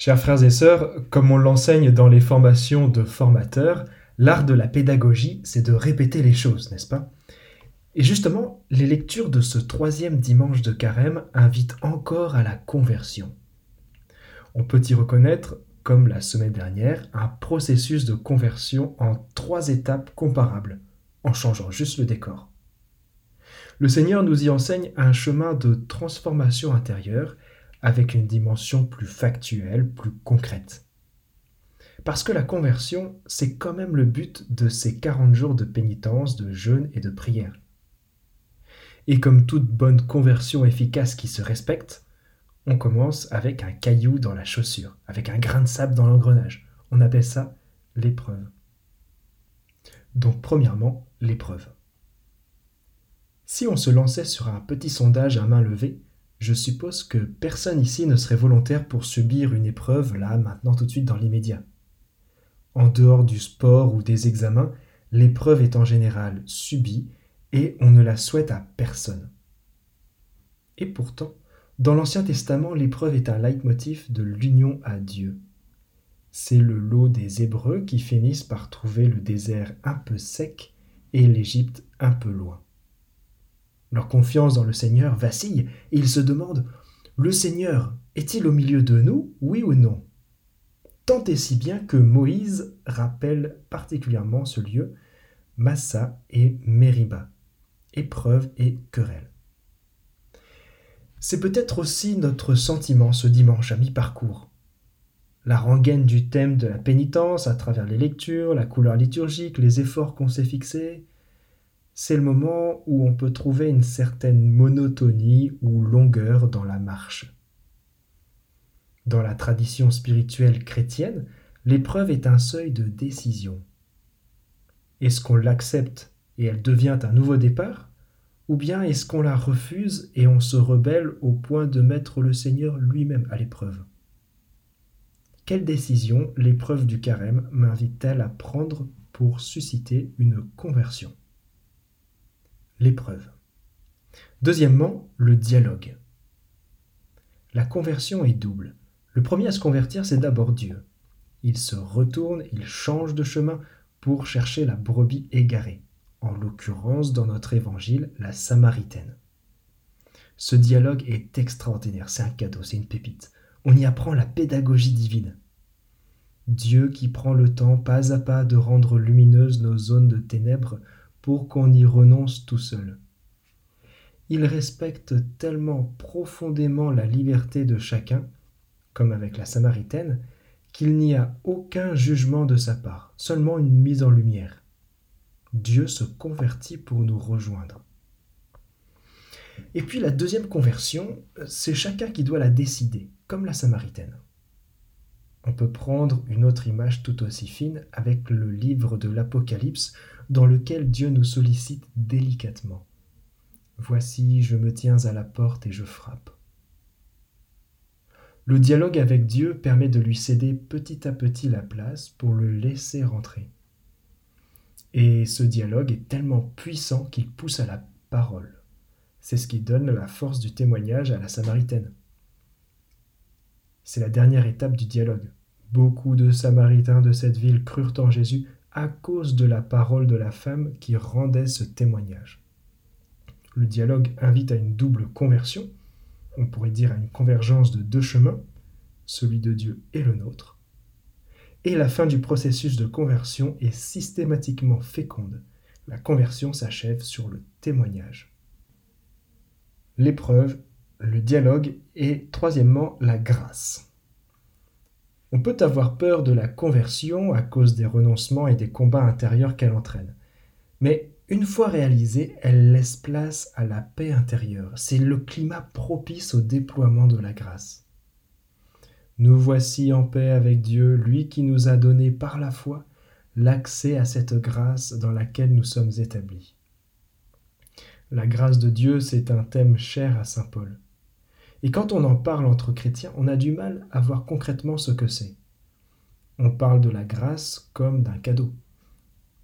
Chers frères et sœurs, comme on l'enseigne dans les formations de formateurs, l'art de la pédagogie, c'est de répéter les choses, n'est-ce pas? Et justement, les lectures de ce troisième dimanche de carême invitent encore à la conversion. On peut y reconnaître, comme la semaine dernière, un processus de conversion en trois étapes comparables, en changeant juste le décor. Le Seigneur nous y enseigne un chemin de transformation intérieure avec une dimension plus factuelle, plus concrète. Parce que la conversion, c'est quand même le but de ces 40 jours de pénitence, de jeûne et de prière. Et comme toute bonne conversion efficace qui se respecte, on commence avec un caillou dans la chaussure, avec un grain de sable dans l'engrenage. On appelle ça l'épreuve. Donc premièrement, l'épreuve. Si on se lançait sur un petit sondage à main levée, je suppose que personne ici ne serait volontaire pour subir une épreuve là, maintenant, tout de suite, dans l'immédiat. En dehors du sport ou des examens, l'épreuve est en général subie et on ne la souhaite à personne. Et pourtant, dans l'Ancien Testament, l'épreuve est un leitmotiv de l'union à Dieu. C'est le lot des Hébreux qui finissent par trouver le désert un peu sec et l'Égypte un peu loin. Leur confiance dans le Seigneur vacille et ils se demandent Le Seigneur est-il au milieu de nous, oui ou non? Tant et si bien que Moïse rappelle particulièrement ce lieu, Massa et Mériba, épreuve et querelle. C'est peut-être aussi notre sentiment ce dimanche à mi-parcours. La rengaine du thème de la pénitence à travers les lectures, la couleur liturgique, les efforts qu'on s'est fixés, c'est le moment où on peut trouver une certaine monotonie ou longueur dans la marche. Dans la tradition spirituelle chrétienne, l'épreuve est un seuil de décision. Est-ce qu'on l'accepte et elle devient un nouveau départ Ou bien est-ce qu'on la refuse et on se rebelle au point de mettre le Seigneur lui-même à l'épreuve? Quelle décision l'épreuve du carême m'invite-t-elle à prendre pour susciter une conversion? L'épreuve. Deuxièmement, le dialogue. La conversion est double. Le premier à se convertir, c'est d'abord Dieu. Il se retourne, il change de chemin pour chercher la brebis égarée, en l'occurrence dans notre évangile, la Samaritaine. Ce dialogue est extraordinaire, c'est un cadeau, c'est une pépite. On y apprend la pédagogie divine. Dieu qui prend le temps pas à pas de rendre lumineuses nos zones de ténèbres pour qu'on y renonce tout seul. Il respecte tellement profondément la liberté de chacun, comme avec la Samaritaine, qu'il n'y a aucun jugement de sa part, seulement une mise en lumière. Dieu se convertit pour nous rejoindre. Et puis la deuxième conversion, c'est chacun qui doit la décider, comme la Samaritaine. On peut prendre une autre image tout aussi fine avec le livre de l'Apocalypse dans lequel Dieu nous sollicite délicatement. Voici, je me tiens à la porte et je frappe. Le dialogue avec Dieu permet de lui céder petit à petit la place pour le laisser rentrer. Et ce dialogue est tellement puissant qu'il pousse à la parole. C'est ce qui donne la force du témoignage à la Samaritaine. C'est la dernière étape du dialogue. Beaucoup de Samaritains de cette ville crurent en Jésus à cause de la parole de la femme qui rendait ce témoignage. Le dialogue invite à une double conversion, on pourrait dire à une convergence de deux chemins, celui de Dieu et le nôtre. Et la fin du processus de conversion est systématiquement féconde. La conversion s'achève sur le témoignage. L'épreuve, le dialogue et troisièmement la grâce. On peut avoir peur de la conversion à cause des renoncements et des combats intérieurs qu'elle entraîne. Mais une fois réalisée, elle laisse place à la paix intérieure. C'est le climat propice au déploiement de la grâce. Nous voici en paix avec Dieu, lui qui nous a donné par la foi l'accès à cette grâce dans laquelle nous sommes établis. La grâce de Dieu, c'est un thème cher à Saint Paul. Et quand on en parle entre chrétiens, on a du mal à voir concrètement ce que c'est. On parle de la grâce comme d'un cadeau.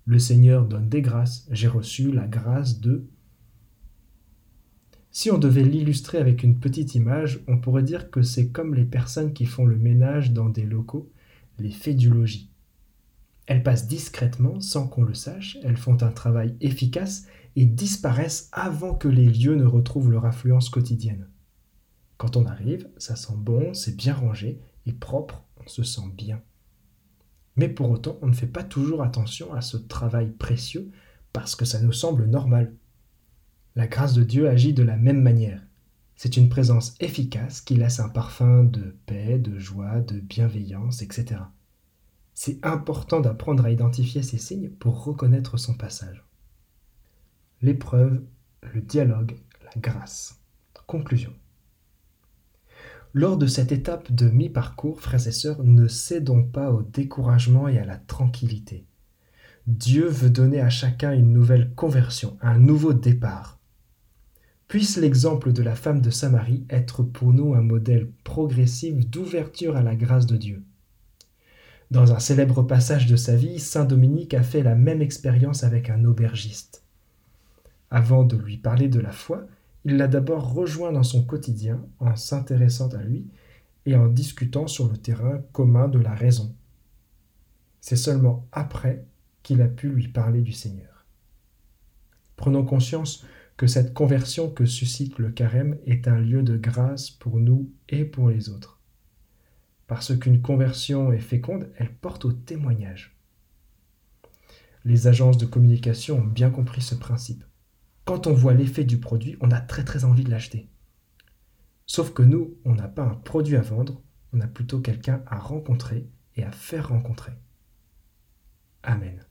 Le Seigneur donne des grâces. J'ai reçu la grâce de... Si on devait l'illustrer avec une petite image, on pourrait dire que c'est comme les personnes qui font le ménage dans des locaux, les fées du logis. Elles passent discrètement sans qu'on le sache, elles font un travail efficace et disparaissent avant que les lieux ne retrouvent leur affluence quotidienne. Quand on arrive, ça sent bon, c'est bien rangé et propre, on se sent bien. Mais pour autant, on ne fait pas toujours attention à ce travail précieux parce que ça nous semble normal. La grâce de Dieu agit de la même manière. C'est une présence efficace qui laisse un parfum de paix, de joie, de bienveillance, etc. C'est important d'apprendre à identifier ces signes pour reconnaître son passage. L'épreuve, le dialogue, la grâce. Conclusion. Lors de cette étape de mi-parcours, frères et sœurs, ne cédons pas au découragement et à la tranquillité. Dieu veut donner à chacun une nouvelle conversion, un nouveau départ. Puisse l'exemple de la femme de Samarie être pour nous un modèle progressif d'ouverture à la grâce de Dieu. Dans un célèbre passage de sa vie, Saint Dominique a fait la même expérience avec un aubergiste. Avant de lui parler de la foi, il l'a d'abord rejoint dans son quotidien en s'intéressant à lui et en discutant sur le terrain commun de la raison. C'est seulement après qu'il a pu lui parler du Seigneur. Prenons conscience que cette conversion que suscite le carême est un lieu de grâce pour nous et pour les autres. Parce qu'une conversion est féconde, elle porte au témoignage. Les agences de communication ont bien compris ce principe. Quand on voit l'effet du produit, on a très très envie de l'acheter. Sauf que nous, on n'a pas un produit à vendre, on a plutôt quelqu'un à rencontrer et à faire rencontrer. Amen.